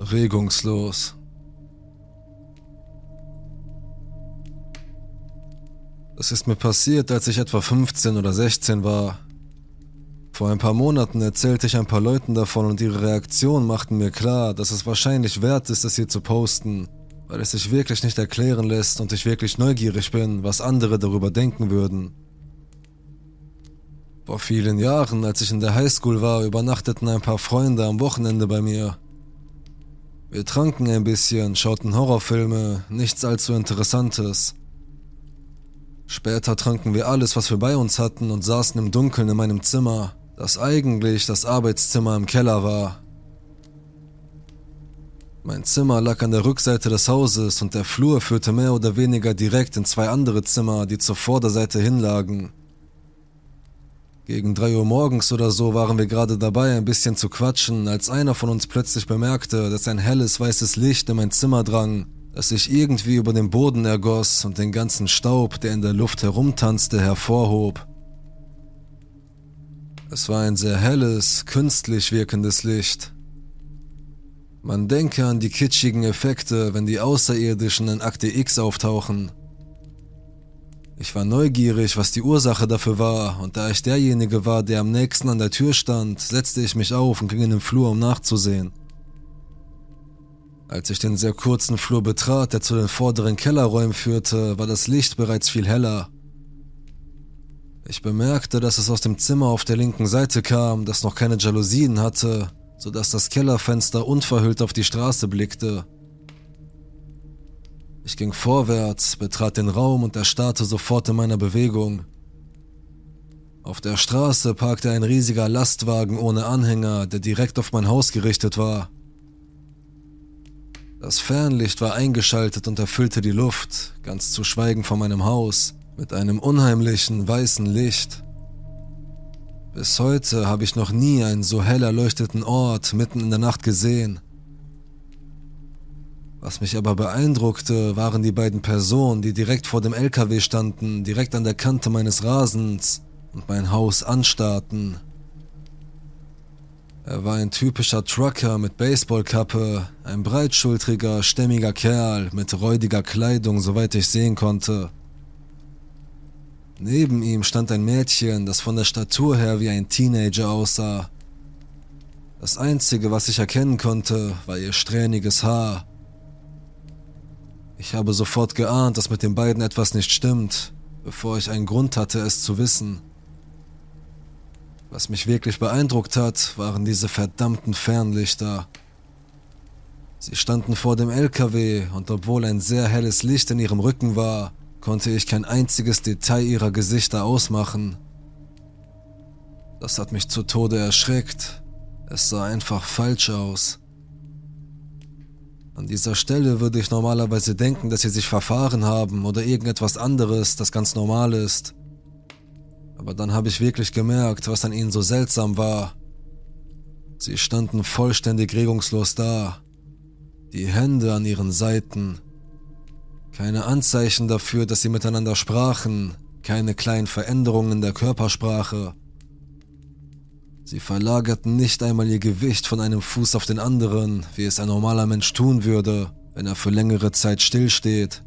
regungslos. Das ist mir passiert, als ich etwa 15 oder 16 war. Vor ein paar Monaten erzählte ich ein paar Leuten davon und ihre Reaktionen machten mir klar, dass es wahrscheinlich wert ist, es hier zu posten, weil es sich wirklich nicht erklären lässt und ich wirklich neugierig bin, was andere darüber denken würden. Vor vielen Jahren, als ich in der Highschool war, übernachteten ein paar Freunde am Wochenende bei mir. Wir tranken ein bisschen, schauten Horrorfilme, nichts allzu Interessantes. Später tranken wir alles, was wir bei uns hatten und saßen im Dunkeln in meinem Zimmer, das eigentlich das Arbeitszimmer im Keller war. Mein Zimmer lag an der Rückseite des Hauses und der Flur führte mehr oder weniger direkt in zwei andere Zimmer, die zur Vorderseite hinlagen. Gegen drei Uhr morgens oder so waren wir gerade dabei, ein bisschen zu quatschen, als einer von uns plötzlich bemerkte, dass ein helles weißes Licht in mein Zimmer drang, das sich irgendwie über den Boden ergoss und den ganzen Staub, der in der Luft herumtanzte, hervorhob. Es war ein sehr helles, künstlich wirkendes Licht. Man denke an die kitschigen Effekte, wenn die Außerirdischen in Akte X auftauchen. Ich war neugierig, was die Ursache dafür war, und da ich derjenige war, der am nächsten an der Tür stand, setzte ich mich auf und ging in den Flur, um nachzusehen. Als ich den sehr kurzen Flur betrat, der zu den vorderen Kellerräumen führte, war das Licht bereits viel heller. Ich bemerkte, dass es aus dem Zimmer auf der linken Seite kam, das noch keine Jalousien hatte, sodass das Kellerfenster unverhüllt auf die Straße blickte. Ich ging vorwärts, betrat den Raum und erstarrte sofort in meiner Bewegung. Auf der Straße parkte ein riesiger Lastwagen ohne Anhänger, der direkt auf mein Haus gerichtet war. Das Fernlicht war eingeschaltet und erfüllte die Luft, ganz zu schweigen von meinem Haus, mit einem unheimlichen weißen Licht. Bis heute habe ich noch nie einen so hell erleuchteten Ort mitten in der Nacht gesehen. Was mich aber beeindruckte, waren die beiden Personen, die direkt vor dem LKW standen, direkt an der Kante meines Rasens und mein Haus anstarrten. Er war ein typischer Trucker mit Baseballkappe, ein breitschultriger, stämmiger Kerl mit räudiger Kleidung, soweit ich sehen konnte. Neben ihm stand ein Mädchen, das von der Statur her wie ein Teenager aussah. Das Einzige, was ich erkennen konnte, war ihr strähniges Haar. Ich habe sofort geahnt, dass mit den beiden etwas nicht stimmt, bevor ich einen Grund hatte, es zu wissen. Was mich wirklich beeindruckt hat, waren diese verdammten Fernlichter. Sie standen vor dem LKW und obwohl ein sehr helles Licht in ihrem Rücken war, konnte ich kein einziges Detail ihrer Gesichter ausmachen. Das hat mich zu Tode erschreckt. Es sah einfach falsch aus. An dieser Stelle würde ich normalerweise denken, dass sie sich verfahren haben oder irgendetwas anderes, das ganz normal ist. Aber dann habe ich wirklich gemerkt, was an ihnen so seltsam war. Sie standen vollständig regungslos da, die Hände an ihren Seiten, keine Anzeichen dafür, dass sie miteinander sprachen, keine kleinen Veränderungen der Körpersprache. Sie verlagerten nicht einmal ihr Gewicht von einem Fuß auf den anderen, wie es ein normaler Mensch tun würde, wenn er für längere Zeit stillsteht.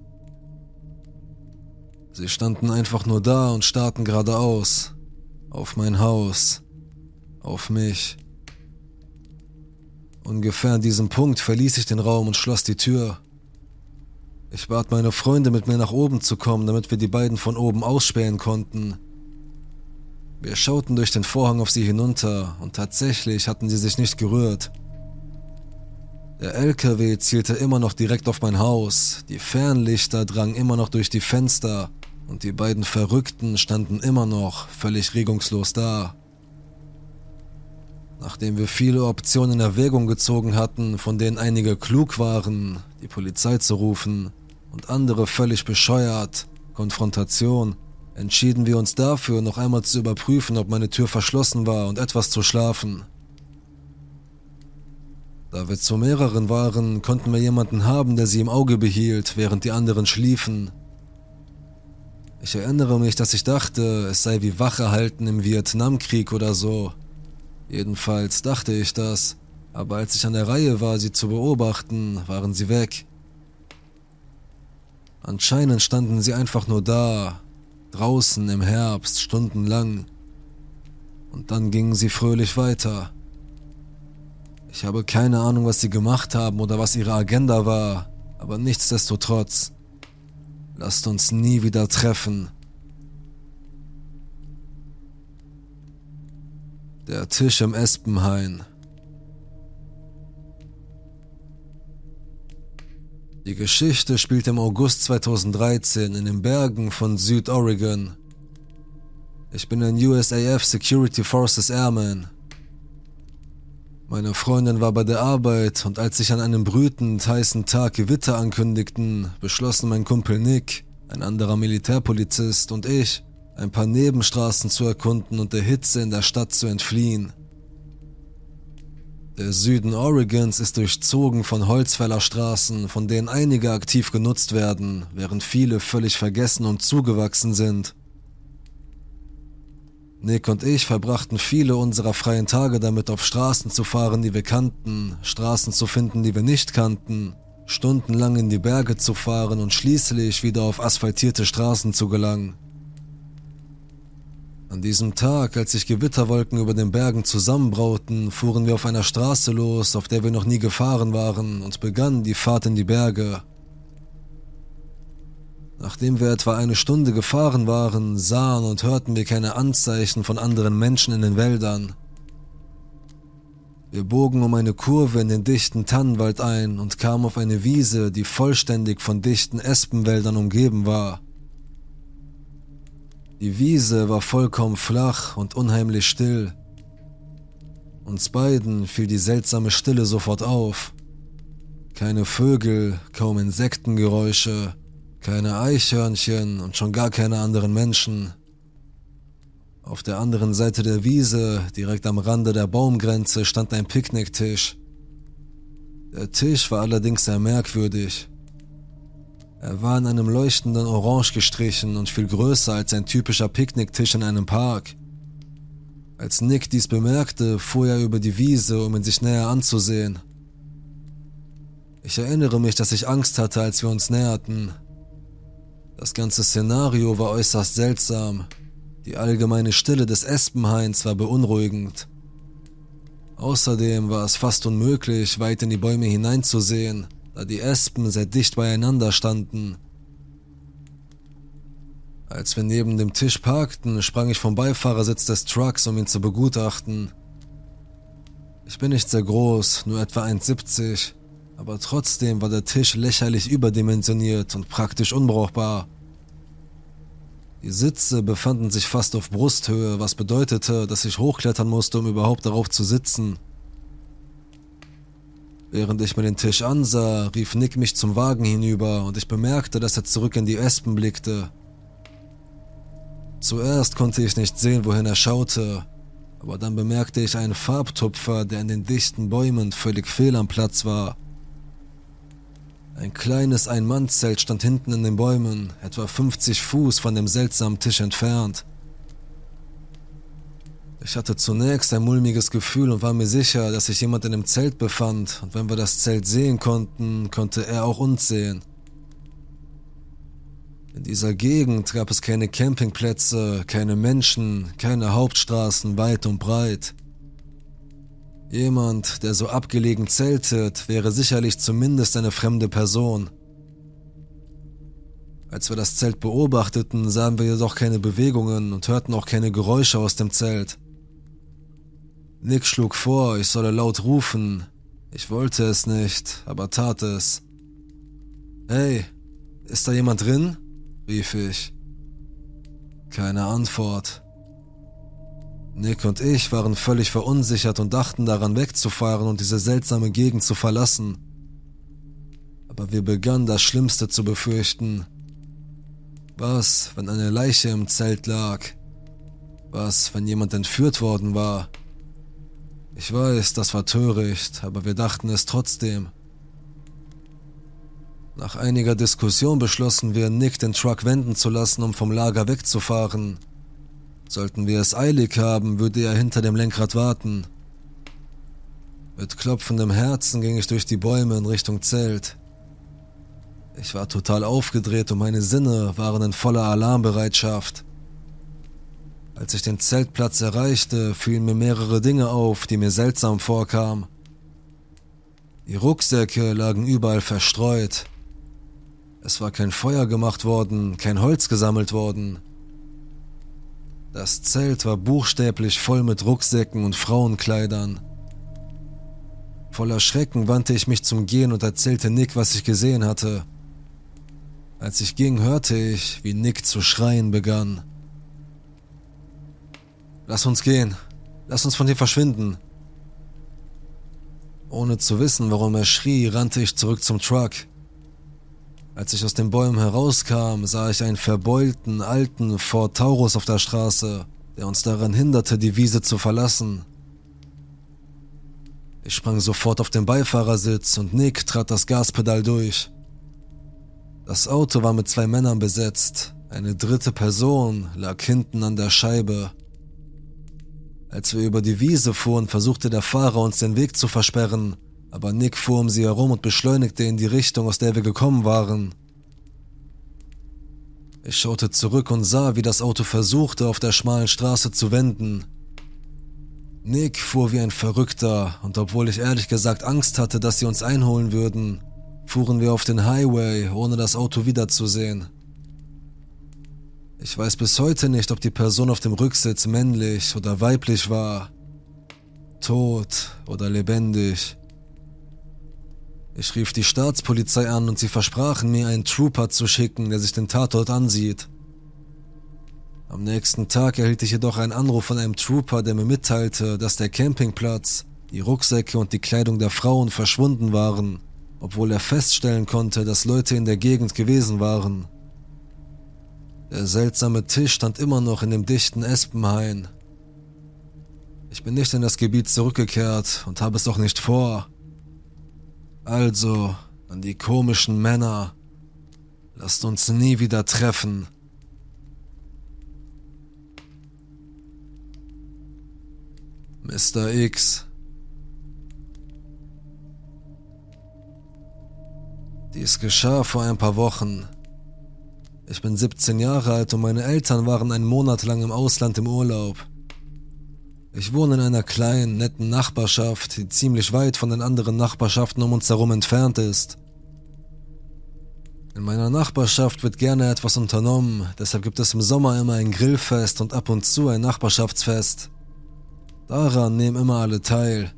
Sie standen einfach nur da und starrten geradeaus. Auf mein Haus. Auf mich. Ungefähr an diesem Punkt verließ ich den Raum und schloss die Tür. Ich bat meine Freunde, mit mir nach oben zu kommen, damit wir die beiden von oben ausspähen konnten. Wir schauten durch den Vorhang auf sie hinunter und tatsächlich hatten sie sich nicht gerührt. Der LKW zielte immer noch direkt auf mein Haus, die Fernlichter drangen immer noch durch die Fenster und die beiden Verrückten standen immer noch völlig regungslos da. Nachdem wir viele Optionen in Erwägung gezogen hatten, von denen einige klug waren, die Polizei zu rufen, und andere völlig bescheuert, Konfrontation, entschieden wir uns dafür, noch einmal zu überprüfen, ob meine Tür verschlossen war und etwas zu schlafen. Da wir zu mehreren waren, konnten wir jemanden haben, der sie im Auge behielt, während die anderen schliefen. Ich erinnere mich, dass ich dachte, es sei wie Wache halten im Vietnamkrieg oder so. Jedenfalls dachte ich das. aber als ich an der Reihe war, sie zu beobachten, waren sie weg. Anscheinend standen sie einfach nur da, draußen im Herbst, stundenlang. Und dann gingen sie fröhlich weiter. Ich habe keine Ahnung, was sie gemacht haben oder was ihre Agenda war, aber nichtsdestotrotz, lasst uns nie wieder treffen. Der Tisch im Espenhain. Die Geschichte spielt im August 2013 in den Bergen von Südoregon. Ich bin ein USAF Security Forces Airman. Meine Freundin war bei der Arbeit und als sich an einem brütend heißen Tag Gewitter ankündigten, beschlossen mein Kumpel Nick, ein anderer Militärpolizist und ich, ein paar Nebenstraßen zu erkunden und der Hitze in der Stadt zu entfliehen. Der Süden Oregons ist durchzogen von Holzfällerstraßen, von denen einige aktiv genutzt werden, während viele völlig vergessen und zugewachsen sind. Nick und ich verbrachten viele unserer freien Tage damit, auf Straßen zu fahren, die wir kannten, Straßen zu finden, die wir nicht kannten, stundenlang in die Berge zu fahren und schließlich wieder auf asphaltierte Straßen zu gelangen. An diesem Tag, als sich Gewitterwolken über den Bergen zusammenbrauten, fuhren wir auf einer Straße los, auf der wir noch nie gefahren waren, und begannen die Fahrt in die Berge. Nachdem wir etwa eine Stunde gefahren waren, sahen und hörten wir keine Anzeichen von anderen Menschen in den Wäldern. Wir bogen um eine Kurve in den dichten Tannenwald ein und kamen auf eine Wiese, die vollständig von dichten Espenwäldern umgeben war. Die Wiese war vollkommen flach und unheimlich still. Uns beiden fiel die seltsame Stille sofort auf. Keine Vögel, kaum Insektengeräusche, keine Eichhörnchen und schon gar keine anderen Menschen. Auf der anderen Seite der Wiese, direkt am Rande der Baumgrenze, stand ein Picknicktisch. Der Tisch war allerdings sehr merkwürdig. Er war in einem leuchtenden Orange gestrichen und viel größer als ein typischer Picknicktisch in einem Park. Als Nick dies bemerkte, fuhr er über die Wiese, um ihn sich näher anzusehen. Ich erinnere mich, dass ich Angst hatte, als wir uns näherten. Das ganze Szenario war äußerst seltsam. Die allgemeine Stille des Espenhains war beunruhigend. Außerdem war es fast unmöglich, weit in die Bäume hineinzusehen da die Espen sehr dicht beieinander standen. Als wir neben dem Tisch parkten, sprang ich vom Beifahrersitz des Trucks, um ihn zu begutachten. Ich bin nicht sehr groß, nur etwa 1,70, aber trotzdem war der Tisch lächerlich überdimensioniert und praktisch unbrauchbar. Die Sitze befanden sich fast auf Brusthöhe, was bedeutete, dass ich hochklettern musste, um überhaupt darauf zu sitzen. Während ich mir den Tisch ansah, rief Nick mich zum Wagen hinüber und ich bemerkte, dass er zurück in die Espen blickte. Zuerst konnte ich nicht sehen, wohin er schaute, aber dann bemerkte ich einen Farbtupfer, der in den dichten Bäumen völlig fehl am Platz war. Ein kleines Ein-Mann-Zelt stand hinten in den Bäumen, etwa 50 Fuß von dem seltsamen Tisch entfernt. Ich hatte zunächst ein mulmiges Gefühl und war mir sicher, dass sich jemand in dem Zelt befand, und wenn wir das Zelt sehen konnten, konnte er auch uns sehen. In dieser Gegend gab es keine Campingplätze, keine Menschen, keine Hauptstraßen weit und breit. Jemand, der so abgelegen zeltet, wäre sicherlich zumindest eine fremde Person. Als wir das Zelt beobachteten, sahen wir jedoch keine Bewegungen und hörten auch keine Geräusche aus dem Zelt. Nick schlug vor, ich solle laut rufen. Ich wollte es nicht, aber tat es. Hey, ist da jemand drin? rief ich. Keine Antwort. Nick und ich waren völlig verunsichert und dachten daran wegzufahren und diese seltsame Gegend zu verlassen. Aber wir begannen das Schlimmste zu befürchten. Was, wenn eine Leiche im Zelt lag? Was, wenn jemand entführt worden war? Ich weiß, das war töricht, aber wir dachten es trotzdem. Nach einiger Diskussion beschlossen wir, Nick den Truck wenden zu lassen, um vom Lager wegzufahren. Sollten wir es eilig haben, würde er hinter dem Lenkrad warten. Mit klopfendem Herzen ging ich durch die Bäume in Richtung Zelt. Ich war total aufgedreht und meine Sinne waren in voller Alarmbereitschaft. Als ich den Zeltplatz erreichte, fielen mir mehrere Dinge auf, die mir seltsam vorkamen. Die Rucksäcke lagen überall verstreut. Es war kein Feuer gemacht worden, kein Holz gesammelt worden. Das Zelt war buchstäblich voll mit Rucksäcken und Frauenkleidern. Voller Schrecken wandte ich mich zum Gehen und erzählte Nick, was ich gesehen hatte. Als ich ging, hörte ich, wie Nick zu schreien begann. Lass uns gehen. Lass uns von hier verschwinden. Ohne zu wissen, warum er schrie, rannte ich zurück zum Truck. Als ich aus den Bäumen herauskam, sah ich einen verbeulten, alten Ford Taurus auf der Straße, der uns daran hinderte, die Wiese zu verlassen. Ich sprang sofort auf den Beifahrersitz und Nick trat das Gaspedal durch. Das Auto war mit zwei Männern besetzt, eine dritte Person lag hinten an der Scheibe. Als wir über die Wiese fuhren, versuchte der Fahrer uns den Weg zu versperren, aber Nick fuhr um sie herum und beschleunigte in die Richtung, aus der wir gekommen waren. Ich schaute zurück und sah, wie das Auto versuchte, auf der schmalen Straße zu wenden. Nick fuhr wie ein Verrückter, und obwohl ich ehrlich gesagt Angst hatte, dass sie uns einholen würden, fuhren wir auf den Highway, ohne das Auto wiederzusehen. Ich weiß bis heute nicht, ob die Person auf dem Rücksitz männlich oder weiblich war, tot oder lebendig. Ich rief die Staatspolizei an und sie versprachen mir, einen Trooper zu schicken, der sich den Tatort ansieht. Am nächsten Tag erhielt ich jedoch einen Anruf von einem Trooper, der mir mitteilte, dass der Campingplatz, die Rucksäcke und die Kleidung der Frauen verschwunden waren, obwohl er feststellen konnte, dass Leute in der Gegend gewesen waren. Der seltsame Tisch stand immer noch in dem dichten Espenhain. Ich bin nicht in das Gebiet zurückgekehrt und habe es auch nicht vor. Also, an die komischen Männer, lasst uns nie wieder treffen. Mr. X. Dies geschah vor ein paar Wochen. Ich bin 17 Jahre alt und meine Eltern waren einen Monat lang im Ausland im Urlaub. Ich wohne in einer kleinen, netten Nachbarschaft, die ziemlich weit von den anderen Nachbarschaften um uns herum entfernt ist. In meiner Nachbarschaft wird gerne etwas unternommen, deshalb gibt es im Sommer immer ein Grillfest und ab und zu ein Nachbarschaftsfest. Daran nehmen immer alle teil.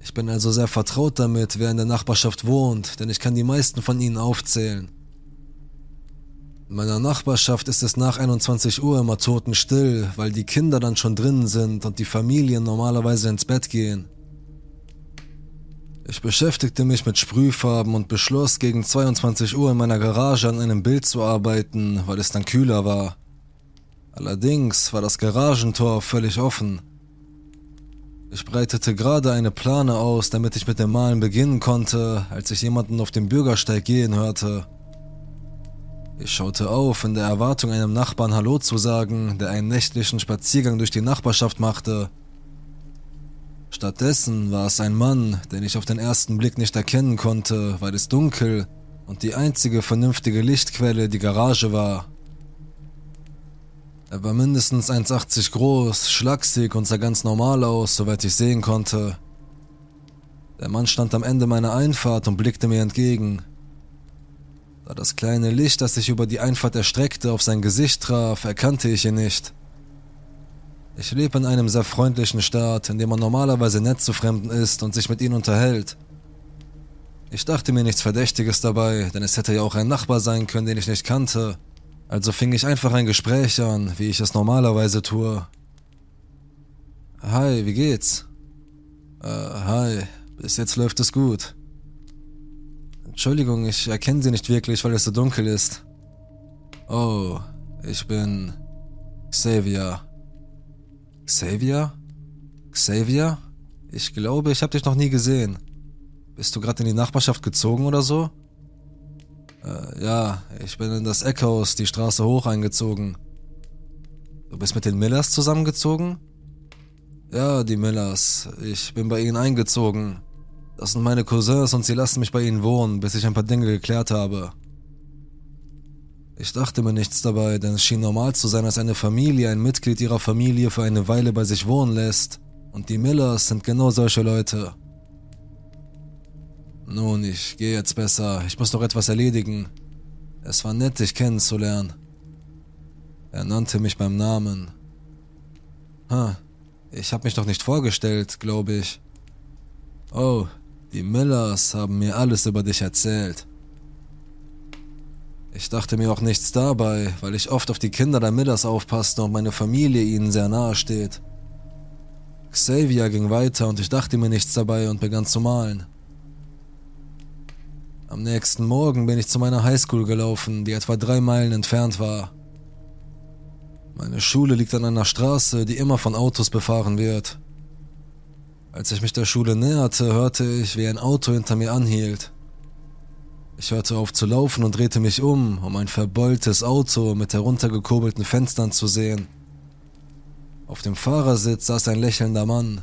Ich bin also sehr vertraut damit, wer in der Nachbarschaft wohnt, denn ich kann die meisten von ihnen aufzählen. In meiner Nachbarschaft ist es nach 21 Uhr immer totenstill, weil die Kinder dann schon drinnen sind und die Familien normalerweise ins Bett gehen. Ich beschäftigte mich mit Sprühfarben und beschloss, gegen 22 Uhr in meiner Garage an einem Bild zu arbeiten, weil es dann kühler war. Allerdings war das Garagentor völlig offen. Ich breitete gerade eine Plane aus, damit ich mit dem Malen beginnen konnte, als ich jemanden auf dem Bürgersteig gehen hörte. Ich schaute auf, in der Erwartung, einem Nachbarn Hallo zu sagen, der einen nächtlichen Spaziergang durch die Nachbarschaft machte. Stattdessen war es ein Mann, den ich auf den ersten Blick nicht erkennen konnte, weil es dunkel und die einzige vernünftige Lichtquelle die Garage war. Er war mindestens 1,80 groß, schlaksig und sah ganz normal aus, soweit ich sehen konnte. Der Mann stand am Ende meiner Einfahrt und blickte mir entgegen. Da das kleine Licht, das sich über die Einfahrt erstreckte, auf sein Gesicht traf, erkannte ich ihn nicht. Ich lebe in einem sehr freundlichen Staat, in dem man normalerweise nett zu Fremden ist und sich mit ihnen unterhält. Ich dachte mir nichts Verdächtiges dabei, denn es hätte ja auch ein Nachbar sein können, den ich nicht kannte. Also fing ich einfach ein Gespräch an, wie ich es normalerweise tue. Hi, wie geht's? Äh, hi, bis jetzt läuft es gut. Entschuldigung, ich erkenne Sie nicht wirklich, weil es so dunkel ist. Oh, ich bin Xavier. Xavier? Xavier? Ich glaube, ich habe dich noch nie gesehen. Bist du gerade in die Nachbarschaft gezogen oder so? Äh, ja, ich bin in das Eckhaus die Straße hoch eingezogen. Du bist mit den Millers zusammengezogen? Ja, die Millers. Ich bin bei ihnen eingezogen. Das sind meine Cousins und sie lassen mich bei ihnen wohnen, bis ich ein paar Dinge geklärt habe. Ich dachte mir nichts dabei, denn es schien normal zu sein, dass eine Familie ein Mitglied ihrer Familie für eine Weile bei sich wohnen lässt. Und die Millers sind genau solche Leute. Nun, ich gehe jetzt besser. Ich muss noch etwas erledigen. Es war nett, dich kennenzulernen. Er nannte mich beim Namen. Ha, ich habe mich doch nicht vorgestellt, glaube ich. Oh, die Millers haben mir alles über dich erzählt. Ich dachte mir auch nichts dabei, weil ich oft auf die Kinder der Millers aufpasste und meine Familie ihnen sehr nahe steht. Xavier ging weiter und ich dachte mir nichts dabei und begann zu malen. Am nächsten Morgen bin ich zu meiner Highschool gelaufen, die etwa drei Meilen entfernt war. Meine Schule liegt an einer Straße, die immer von Autos befahren wird. Als ich mich der Schule näherte, hörte ich, wie ein Auto hinter mir anhielt. Ich hörte auf zu laufen und drehte mich um, um ein verbeultes Auto mit heruntergekurbelten Fenstern zu sehen. Auf dem Fahrersitz saß ein lächelnder Mann.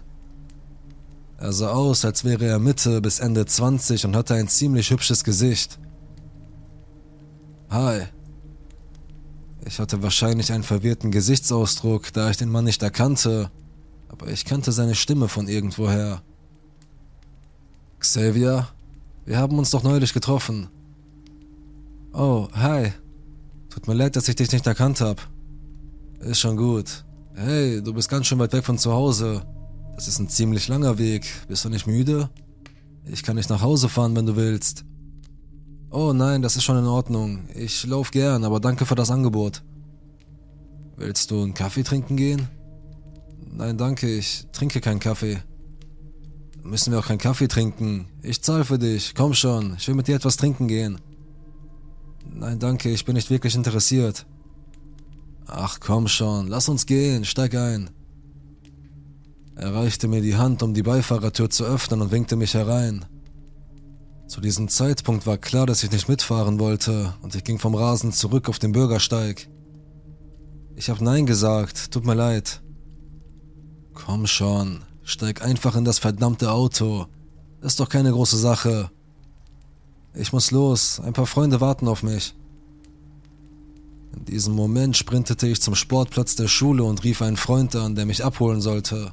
Er sah aus, als wäre er Mitte bis Ende 20 und hatte ein ziemlich hübsches Gesicht. Hi. Ich hatte wahrscheinlich einen verwirrten Gesichtsausdruck, da ich den Mann nicht erkannte aber ich kannte seine Stimme von irgendwoher. Xavier, wir haben uns doch neulich getroffen. Oh, hi. Tut mir leid, dass ich dich nicht erkannt habe. Ist schon gut. Hey, du bist ganz schön weit weg von zu Hause. Das ist ein ziemlich langer Weg. Bist du nicht müde? Ich kann nicht nach Hause fahren, wenn du willst. Oh nein, das ist schon in Ordnung. Ich lauf gern, aber danke für das Angebot. Willst du einen Kaffee trinken gehen? Nein, danke, ich trinke keinen Kaffee. Müssen wir auch keinen Kaffee trinken? Ich zahle für dich. Komm schon, ich will mit dir etwas trinken gehen. Nein, danke, ich bin nicht wirklich interessiert. Ach komm schon, lass uns gehen, steig ein. Er reichte mir die Hand, um die Beifahrertür zu öffnen und winkte mich herein. Zu diesem Zeitpunkt war klar, dass ich nicht mitfahren wollte und ich ging vom Rasen zurück auf den Bürgersteig. Ich habe Nein gesagt, tut mir leid. Komm schon, steig einfach in das verdammte Auto. Ist doch keine große Sache. Ich muss los, ein paar Freunde warten auf mich. In diesem Moment sprintete ich zum Sportplatz der Schule und rief einen Freund an, der mich abholen sollte.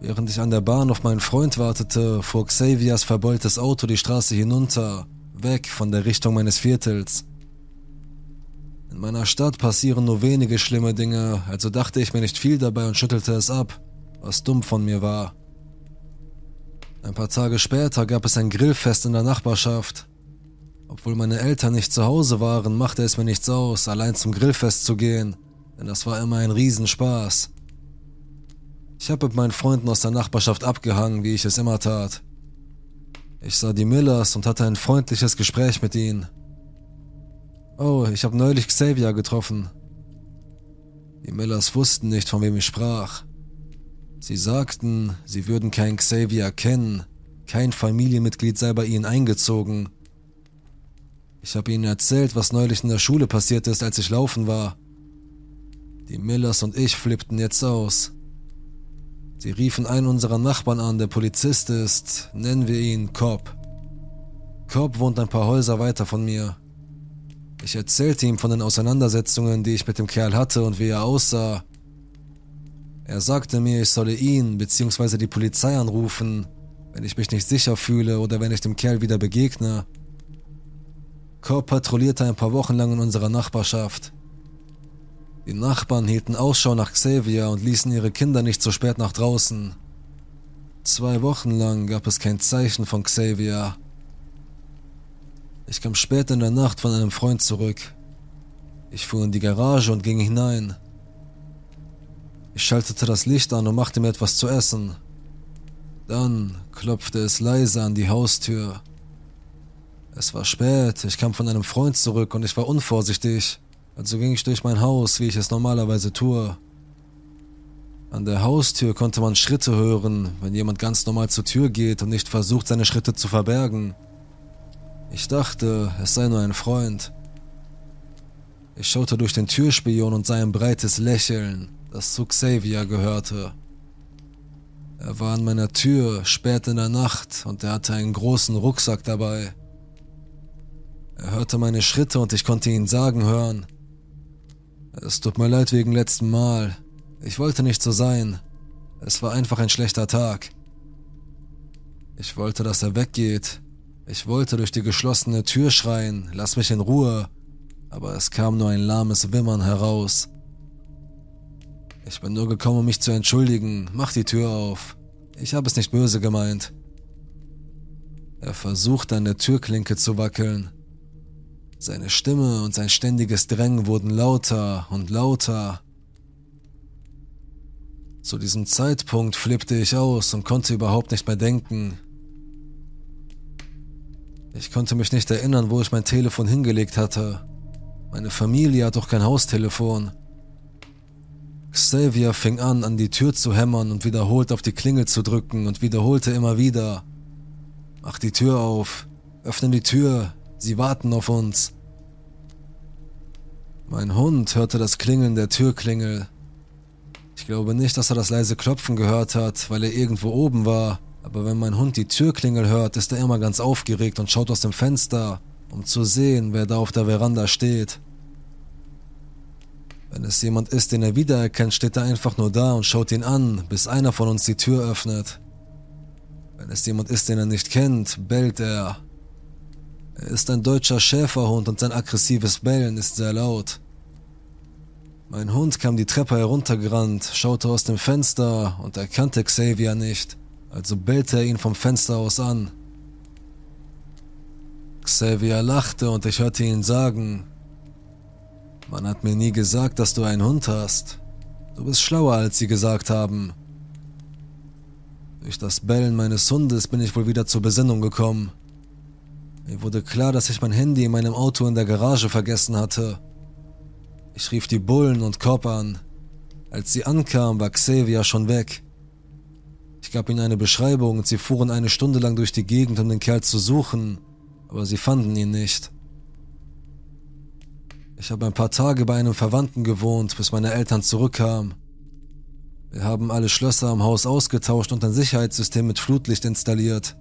Während ich an der Bahn auf meinen Freund wartete, fuhr Xaviers verbeultes Auto die Straße hinunter, weg von der Richtung meines Viertels. In meiner Stadt passieren nur wenige schlimme Dinge, also dachte ich mir nicht viel dabei und schüttelte es ab, was dumm von mir war. Ein paar Tage später gab es ein Grillfest in der Nachbarschaft. Obwohl meine Eltern nicht zu Hause waren, machte es mir nichts aus, allein zum Grillfest zu gehen, denn das war immer ein Riesenspaß. Ich habe mit meinen Freunden aus der Nachbarschaft abgehangen, wie ich es immer tat. Ich sah die Millers und hatte ein freundliches Gespräch mit ihnen. Oh, ich habe neulich Xavier getroffen. Die Millers wussten nicht, von wem ich sprach. Sie sagten, sie würden keinen Xavier kennen, kein Familienmitglied sei bei ihnen eingezogen. Ich habe ihnen erzählt, was neulich in der Schule passiert ist, als ich laufen war. Die Millers und ich flippten jetzt aus. Sie riefen einen unserer Nachbarn an, der Polizist ist, nennen wir ihn Cobb. Cobb wohnt ein paar Häuser weiter von mir. Ich erzählte ihm von den Auseinandersetzungen, die ich mit dem Kerl hatte und wie er aussah. Er sagte mir, ich solle ihn bzw. die Polizei anrufen, wenn ich mich nicht sicher fühle oder wenn ich dem Kerl wieder begegne. Cobb patrouillierte ein paar Wochen lang in unserer Nachbarschaft. Die Nachbarn hielten Ausschau nach Xavier und ließen ihre Kinder nicht so spät nach draußen. Zwei Wochen lang gab es kein Zeichen von Xavier. Ich kam spät in der Nacht von einem Freund zurück. Ich fuhr in die Garage und ging hinein. Ich schaltete das Licht an und machte mir etwas zu essen. Dann klopfte es leise an die Haustür. Es war spät, ich kam von einem Freund zurück und ich war unvorsichtig, also ging ich durch mein Haus, wie ich es normalerweise tue. An der Haustür konnte man Schritte hören, wenn jemand ganz normal zur Tür geht und nicht versucht, seine Schritte zu verbergen. Ich dachte, es sei nur ein Freund. Ich schaute durch den Türspion und sah ein breites Lächeln, das zu Xavier gehörte. Er war an meiner Tür spät in der Nacht und er hatte einen großen Rucksack dabei. Er hörte meine Schritte und ich konnte ihn sagen hören. Es tut mir leid wegen letzten Mal. Ich wollte nicht so sein. Es war einfach ein schlechter Tag. Ich wollte, dass er weggeht. Ich wollte durch die geschlossene Tür schreien, lass mich in Ruhe, aber es kam nur ein lahmes Wimmern heraus. Ich bin nur gekommen, um mich zu entschuldigen. Mach die Tür auf. Ich habe es nicht böse gemeint. Er versuchte an der Türklinke zu wackeln. Seine Stimme und sein ständiges Drängen wurden lauter und lauter. Zu diesem Zeitpunkt flippte ich aus und konnte überhaupt nicht mehr denken. Ich konnte mich nicht erinnern, wo ich mein Telefon hingelegt hatte. Meine Familie hat doch kein Haustelefon. Xavier fing an, an die Tür zu hämmern und wiederholt auf die Klingel zu drücken und wiederholte immer wieder. Mach die Tür auf, öffne die Tür, sie warten auf uns. Mein Hund hörte das Klingeln der Türklingel. Ich glaube nicht, dass er das leise Klopfen gehört hat, weil er irgendwo oben war, aber wenn mein Hund die Türklingel hört, ist er immer ganz aufgeregt und schaut aus dem Fenster, um zu sehen, wer da auf der Veranda steht. Wenn es jemand ist, den er wiedererkennt, steht er einfach nur da und schaut ihn an, bis einer von uns die Tür öffnet. Wenn es jemand ist, den er nicht kennt, bellt er. Er ist ein deutscher Schäferhund und sein aggressives Bellen ist sehr laut. Mein Hund kam die Treppe heruntergerannt, schaute aus dem Fenster und erkannte Xavier nicht, also bellte er ihn vom Fenster aus an. Xavier lachte und ich hörte ihn sagen, man hat mir nie gesagt, dass du einen Hund hast. Du bist schlauer, als sie gesagt haben. Durch das Bellen meines Hundes bin ich wohl wieder zur Besinnung gekommen. Mir wurde klar, dass ich mein Handy in meinem Auto in der Garage vergessen hatte. Ich rief die Bullen und Korb an. Als sie ankam, war Xavier schon weg. Ich gab ihnen eine Beschreibung und sie fuhren eine Stunde lang durch die Gegend, um den Kerl zu suchen, aber sie fanden ihn nicht. Ich habe ein paar Tage bei einem Verwandten gewohnt, bis meine Eltern zurückkamen. Wir haben alle Schlösser am Haus ausgetauscht und ein Sicherheitssystem mit Flutlicht installiert.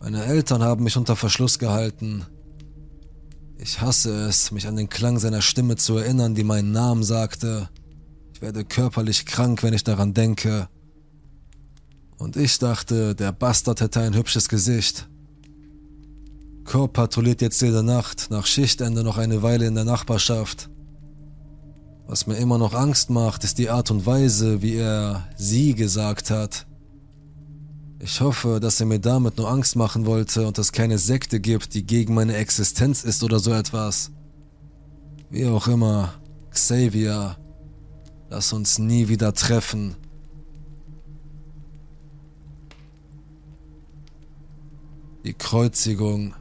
Meine Eltern haben mich unter Verschluss gehalten. Ich hasse es, mich an den Klang seiner Stimme zu erinnern, die meinen Namen sagte. Ich werde körperlich krank, wenn ich daran denke. Und ich dachte, der Bastard hätte ein hübsches Gesicht. Korb patrouilliert jetzt jede Nacht, nach Schichtende noch eine Weile in der Nachbarschaft. Was mir immer noch Angst macht, ist die Art und Weise, wie er sie gesagt hat. Ich hoffe, dass er mir damit nur Angst machen wollte und es keine Sekte gibt, die gegen meine Existenz ist oder so etwas. Wie auch immer, Xavier, lass uns nie wieder treffen. Die Kreuzigung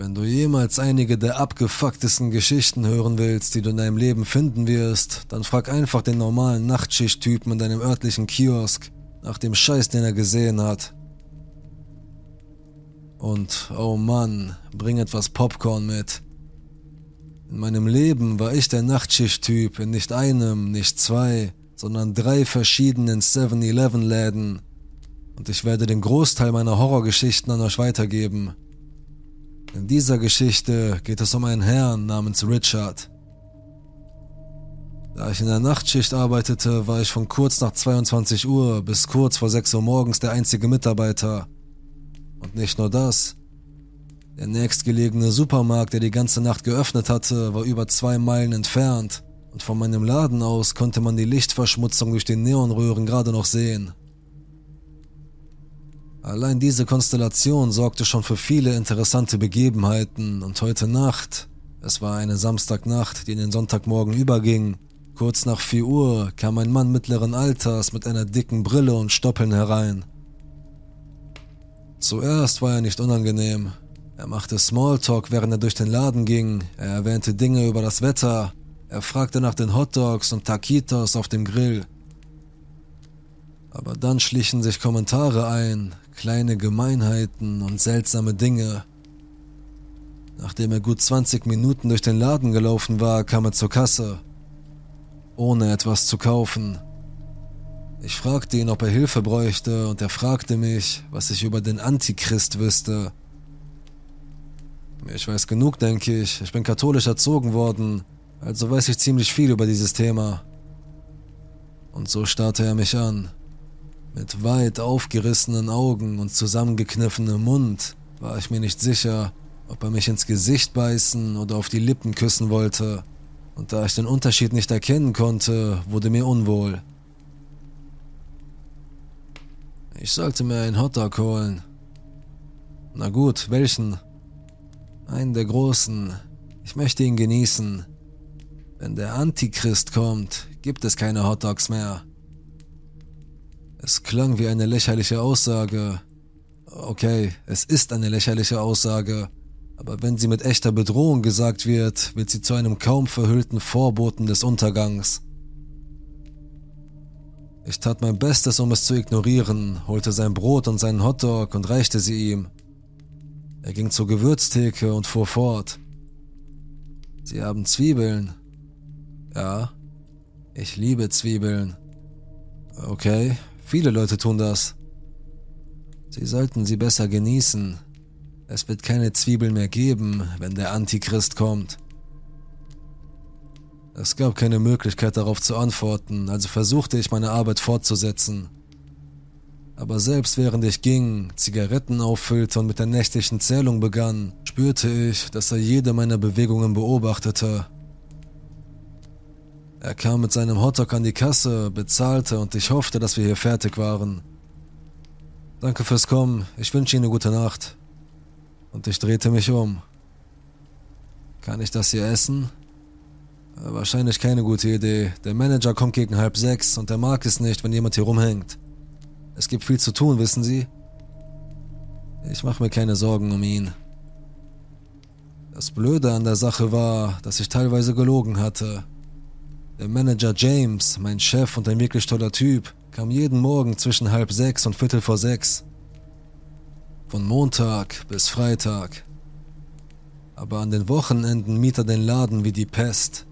Wenn du jemals einige der abgefucktesten Geschichten hören willst, die du in deinem Leben finden wirst, dann frag einfach den normalen Nachtschichttypen in deinem örtlichen Kiosk nach dem Scheiß, den er gesehen hat. Und, oh Mann, bring etwas Popcorn mit. In meinem Leben war ich der Nachtschichttyp in nicht einem, nicht zwei, sondern drei verschiedenen 7-Eleven-Läden. Und ich werde den Großteil meiner Horrorgeschichten an euch weitergeben. In dieser Geschichte geht es um einen Herrn namens Richard. Da ich in der Nachtschicht arbeitete, war ich von kurz nach 22 Uhr bis kurz vor 6 Uhr morgens der einzige Mitarbeiter. Und nicht nur das. Der nächstgelegene Supermarkt, der die ganze Nacht geöffnet hatte, war über zwei Meilen entfernt und von meinem Laden aus konnte man die Lichtverschmutzung durch die Neonröhren gerade noch sehen. Allein diese Konstellation sorgte schon für viele interessante Begebenheiten und heute Nacht, es war eine Samstagnacht, die in den Sonntagmorgen überging, kurz nach 4 Uhr kam ein Mann mittleren Alters mit einer dicken Brille und Stoppeln herein. Zuerst war er nicht unangenehm. Er machte Smalltalk, während er durch den Laden ging, er erwähnte Dinge über das Wetter, er fragte nach den Hotdogs und Taquitos auf dem Grill. Aber dann schlichen sich Kommentare ein, kleine Gemeinheiten und seltsame Dinge. Nachdem er gut 20 Minuten durch den Laden gelaufen war, kam er zur Kasse, ohne etwas zu kaufen. Ich fragte ihn, ob er Hilfe bräuchte, und er fragte mich, was ich über den Antichrist wüsste. Ich weiß genug, denke ich. Ich bin katholisch erzogen worden, also weiß ich ziemlich viel über dieses Thema. Und so starrte er mich an. Mit weit aufgerissenen Augen und zusammengekniffenem Mund war ich mir nicht sicher, ob er mich ins Gesicht beißen oder auf die Lippen küssen wollte. Und da ich den Unterschied nicht erkennen konnte, wurde mir unwohl. Ich sollte mir einen Hotdog holen. Na gut, welchen? Einen der großen. Ich möchte ihn genießen. Wenn der Antichrist kommt, gibt es keine Hotdogs mehr. Es klang wie eine lächerliche Aussage. Okay, es ist eine lächerliche Aussage, aber wenn sie mit echter Bedrohung gesagt wird, wird sie zu einem kaum verhüllten Vorboten des Untergangs. Ich tat mein Bestes, um es zu ignorieren, holte sein Brot und seinen Hotdog und reichte sie ihm. Er ging zur Gewürztheke und fuhr fort. Sie haben Zwiebeln. Ja, ich liebe Zwiebeln. Okay, viele Leute tun das. Sie sollten sie besser genießen. Es wird keine Zwiebeln mehr geben, wenn der Antichrist kommt. Es gab keine Möglichkeit darauf zu antworten, also versuchte ich meine Arbeit fortzusetzen. Aber selbst während ich ging, Zigaretten auffüllte und mit der nächtlichen Zählung begann, spürte ich, dass er jede meiner Bewegungen beobachtete. Er kam mit seinem Hotdog an die Kasse, bezahlte und ich hoffte, dass wir hier fertig waren. Danke fürs Kommen, ich wünsche Ihnen eine gute Nacht. Und ich drehte mich um. Kann ich das hier essen? Wahrscheinlich keine gute Idee. Der Manager kommt gegen halb sechs und er mag es nicht, wenn jemand hier rumhängt. Es gibt viel zu tun, wissen Sie? Ich mache mir keine Sorgen um ihn. Das Blöde an der Sache war, dass ich teilweise gelogen hatte. Der Manager James, mein Chef und ein wirklich toller Typ, kam jeden Morgen zwischen halb sechs und viertel vor sechs. Von Montag bis Freitag. Aber an den Wochenenden miet er den Laden wie die Pest.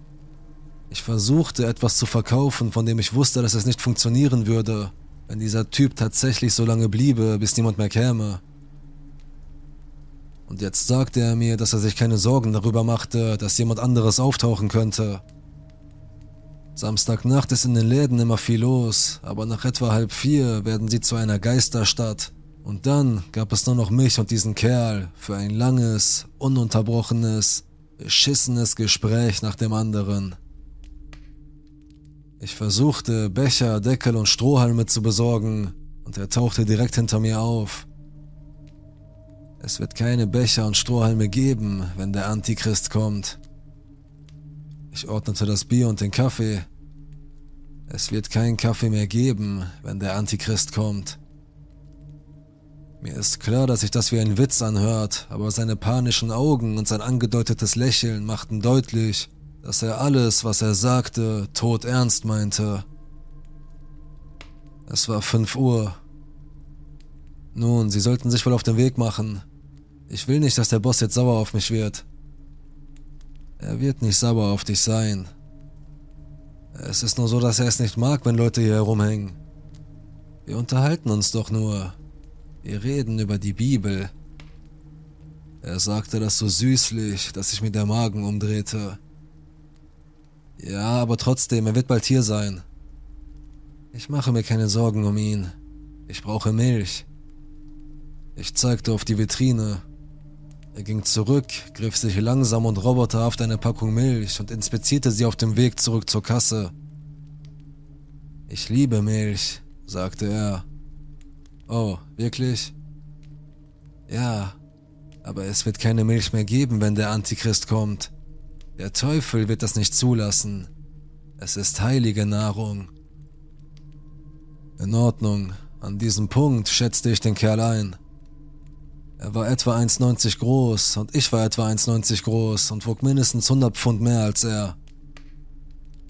Ich versuchte etwas zu verkaufen, von dem ich wusste, dass es nicht funktionieren würde, wenn dieser Typ tatsächlich so lange bliebe, bis niemand mehr käme. Und jetzt sagte er mir, dass er sich keine Sorgen darüber machte, dass jemand anderes auftauchen könnte. Samstagnacht ist in den Läden immer viel los, aber nach etwa halb vier werden sie zu einer Geisterstadt. Und dann gab es nur noch mich und diesen Kerl für ein langes, ununterbrochenes, beschissenes Gespräch nach dem anderen. Ich versuchte, Becher, Deckel und Strohhalme zu besorgen, und er tauchte direkt hinter mir auf. Es wird keine Becher und Strohhalme geben, wenn der Antichrist kommt. Ich ordnete das Bier und den Kaffee. Es wird keinen Kaffee mehr geben, wenn der Antichrist kommt. Mir ist klar, dass sich das wie ein Witz anhört, aber seine panischen Augen und sein angedeutetes Lächeln machten deutlich, dass er alles, was er sagte, tot ernst meinte. Es war fünf Uhr. Nun, Sie sollten sich wohl auf den Weg machen. Ich will nicht, dass der Boss jetzt sauer auf mich wird. Er wird nicht sauer auf dich sein. Es ist nur so, dass er es nicht mag, wenn Leute hier herumhängen. Wir unterhalten uns doch nur. Wir reden über die Bibel. Er sagte das so süßlich, dass ich mir der Magen umdrehte. Ja, aber trotzdem, er wird bald hier sein. Ich mache mir keine Sorgen um ihn. Ich brauche Milch. Ich zeigte auf die Vitrine. Er ging zurück, griff sich langsam und roboterhaft eine Packung Milch und inspizierte sie auf dem Weg zurück zur Kasse. Ich liebe Milch, sagte er. Oh, wirklich? Ja, aber es wird keine Milch mehr geben, wenn der Antichrist kommt. Der Teufel wird das nicht zulassen. Es ist heilige Nahrung. In Ordnung, an diesem Punkt schätzte ich den Kerl ein. Er war etwa 1,90 groß und ich war etwa 1,90 groß und wog mindestens 100 Pfund mehr als er.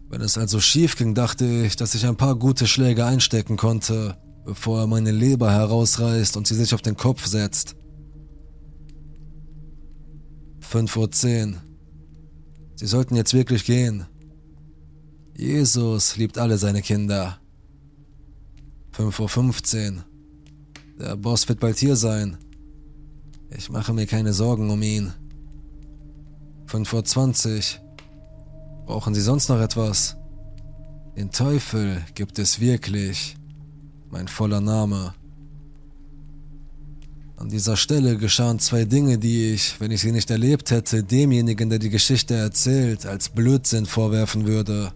Wenn es also schief ging, dachte ich, dass ich ein paar gute Schläge einstecken konnte, bevor er meine Leber herausreißt und sie sich auf den Kopf setzt. 5.10 Uhr. Sie sollten jetzt wirklich gehen. Jesus liebt alle seine Kinder. 5.15 Uhr. Der Boss wird bald hier sein. Ich mache mir keine Sorgen um ihn. 5.20 Uhr. Brauchen Sie sonst noch etwas? Den Teufel gibt es wirklich. Mein voller Name. An dieser Stelle geschahen zwei Dinge, die ich, wenn ich sie nicht erlebt hätte, demjenigen, der die Geschichte erzählt, als Blödsinn vorwerfen würde.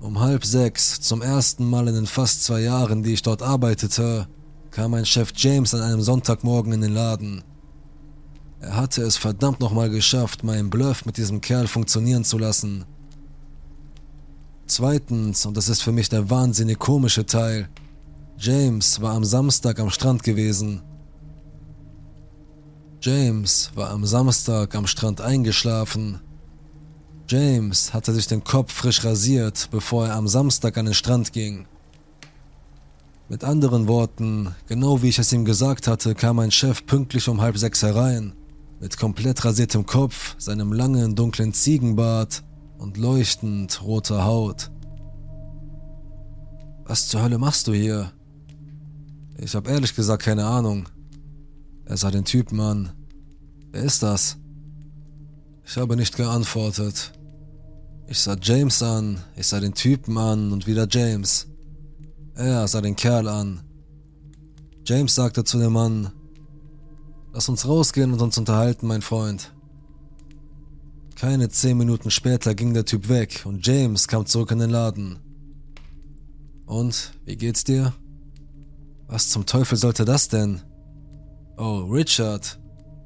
Um halb sechs, zum ersten Mal in den fast zwei Jahren, die ich dort arbeitete, kam mein Chef James an einem Sonntagmorgen in den Laden. Er hatte es verdammt nochmal geschafft, meinen Bluff mit diesem Kerl funktionieren zu lassen. Zweitens, und das ist für mich der wahnsinnig komische Teil, James war am Samstag am Strand gewesen. James war am Samstag am Strand eingeschlafen. James hatte sich den Kopf frisch rasiert, bevor er am Samstag an den Strand ging. Mit anderen Worten, genau wie ich es ihm gesagt hatte, kam mein Chef pünktlich um halb sechs herein mit komplett rasiertem Kopf, seinem langen, dunklen Ziegenbart und leuchtend roter Haut. Was zur Hölle machst du hier? Ich habe ehrlich gesagt keine Ahnung. Er sah den Typen an. Wer ist das? Ich habe nicht geantwortet. Ich sah James an, ich sah den Typen an und wieder James. Er sah den Kerl an. James sagte zu dem Mann, Lass uns rausgehen und uns unterhalten, mein Freund. Keine zehn Minuten später ging der Typ weg und James kam zurück in den Laden. Und, wie geht's dir? Was zum Teufel sollte das denn? Oh, Richard.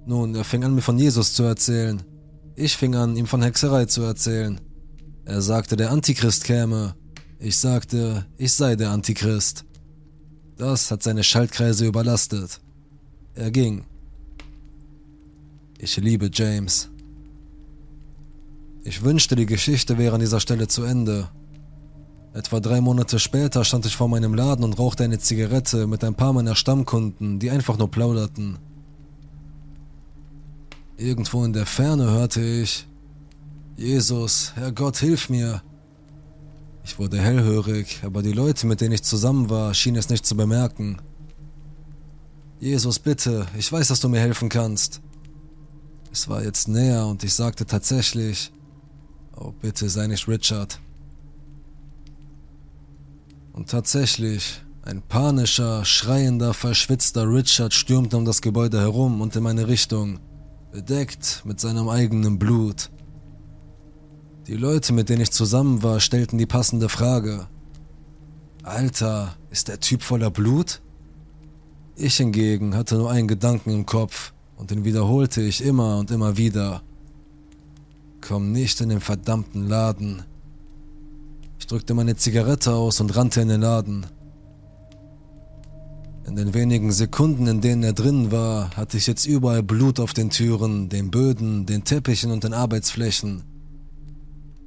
Nun, er fing an, mir von Jesus zu erzählen. Ich fing an, ihm von Hexerei zu erzählen. Er sagte, der Antichrist käme. Ich sagte, ich sei der Antichrist. Das hat seine Schaltkreise überlastet. Er ging. Ich liebe James. Ich wünschte, die Geschichte wäre an dieser Stelle zu Ende. Etwa drei Monate später stand ich vor meinem Laden und rauchte eine Zigarette mit ein paar meiner Stammkunden, die einfach nur plauderten. Irgendwo in der Ferne hörte ich, Jesus, Herr Gott, hilf mir. Ich wurde hellhörig, aber die Leute, mit denen ich zusammen war, schienen es nicht zu bemerken. Jesus, bitte, ich weiß, dass du mir helfen kannst. Es war jetzt näher und ich sagte tatsächlich, oh bitte sei nicht Richard. Und tatsächlich, ein panischer, schreiender, verschwitzter Richard stürmte um das Gebäude herum und in meine Richtung, bedeckt mit seinem eigenen Blut. Die Leute, mit denen ich zusammen war, stellten die passende Frage. Alter, ist der Typ voller Blut? Ich hingegen hatte nur einen Gedanken im Kopf und den wiederholte ich immer und immer wieder. Komm nicht in den verdammten Laden. Ich drückte meine Zigarette aus und rannte in den Laden. In den wenigen Sekunden, in denen er drin war, hatte ich jetzt überall Blut auf den Türen, den Böden, den Teppichen und den Arbeitsflächen.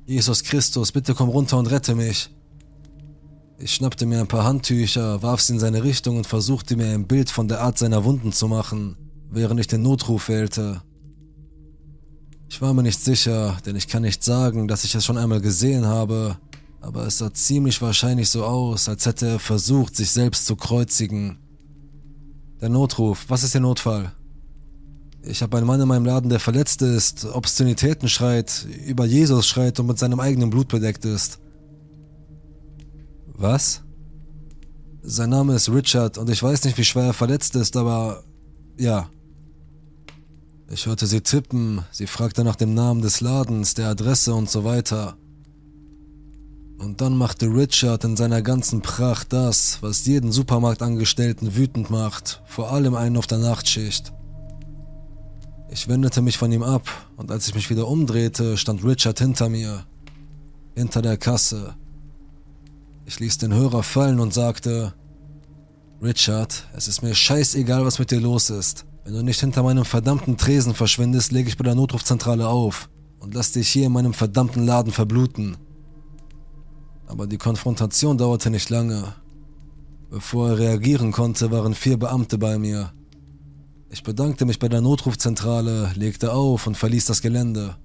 Jesus Christus, bitte komm runter und rette mich. Ich schnappte mir ein paar Handtücher, warf sie in seine Richtung und versuchte mir ein Bild von der Art seiner Wunden zu machen während ich den Notruf wählte. Ich war mir nicht sicher, denn ich kann nicht sagen, dass ich es schon einmal gesehen habe, aber es sah ziemlich wahrscheinlich so aus, als hätte er versucht, sich selbst zu kreuzigen. Der Notruf, was ist der Notfall? Ich habe einen Mann in meinem Laden, der verletzt ist, Obszönitäten schreit, über Jesus schreit und mit seinem eigenen Blut bedeckt ist. Was? Sein Name ist Richard und ich weiß nicht, wie schwer er verletzt ist, aber ja. Ich hörte sie tippen, sie fragte nach dem Namen des Ladens, der Adresse und so weiter. Und dann machte Richard in seiner ganzen Pracht das, was jeden Supermarktangestellten wütend macht, vor allem einen auf der Nachtschicht. Ich wendete mich von ihm ab und als ich mich wieder umdrehte, stand Richard hinter mir, hinter der Kasse. Ich ließ den Hörer fallen und sagte, Richard, es ist mir scheißegal, was mit dir los ist. Wenn du nicht hinter meinem verdammten Tresen verschwindest, lege ich bei der Notrufzentrale auf und lass dich hier in meinem verdammten Laden verbluten. Aber die Konfrontation dauerte nicht lange. Bevor er reagieren konnte, waren vier Beamte bei mir. Ich bedankte mich bei der Notrufzentrale, legte auf und verließ das Gelände.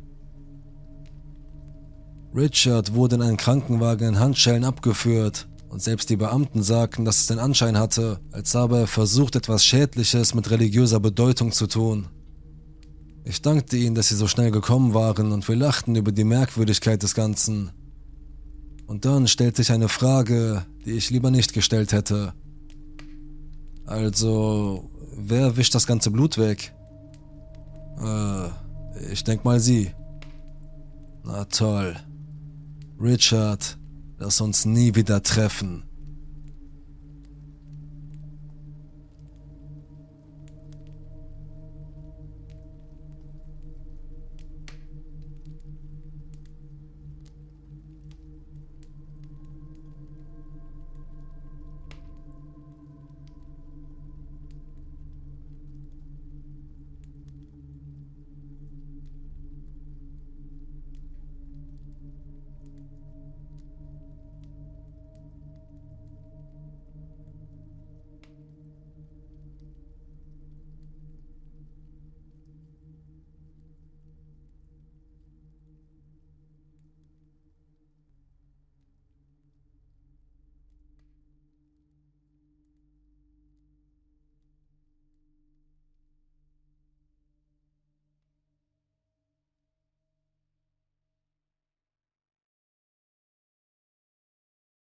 Richard wurde in einen Krankenwagen in Handschellen abgeführt und selbst die Beamten sagten, dass es den Anschein hatte, als habe er versucht, etwas Schädliches mit religiöser Bedeutung zu tun. Ich dankte ihnen, dass sie so schnell gekommen waren und wir lachten über die Merkwürdigkeit des Ganzen. Und dann stellte ich eine Frage, die ich lieber nicht gestellt hätte. Also, wer wischt das ganze Blut weg? Äh, ich denk mal sie. Na toll. Richard, lass uns nie wieder treffen.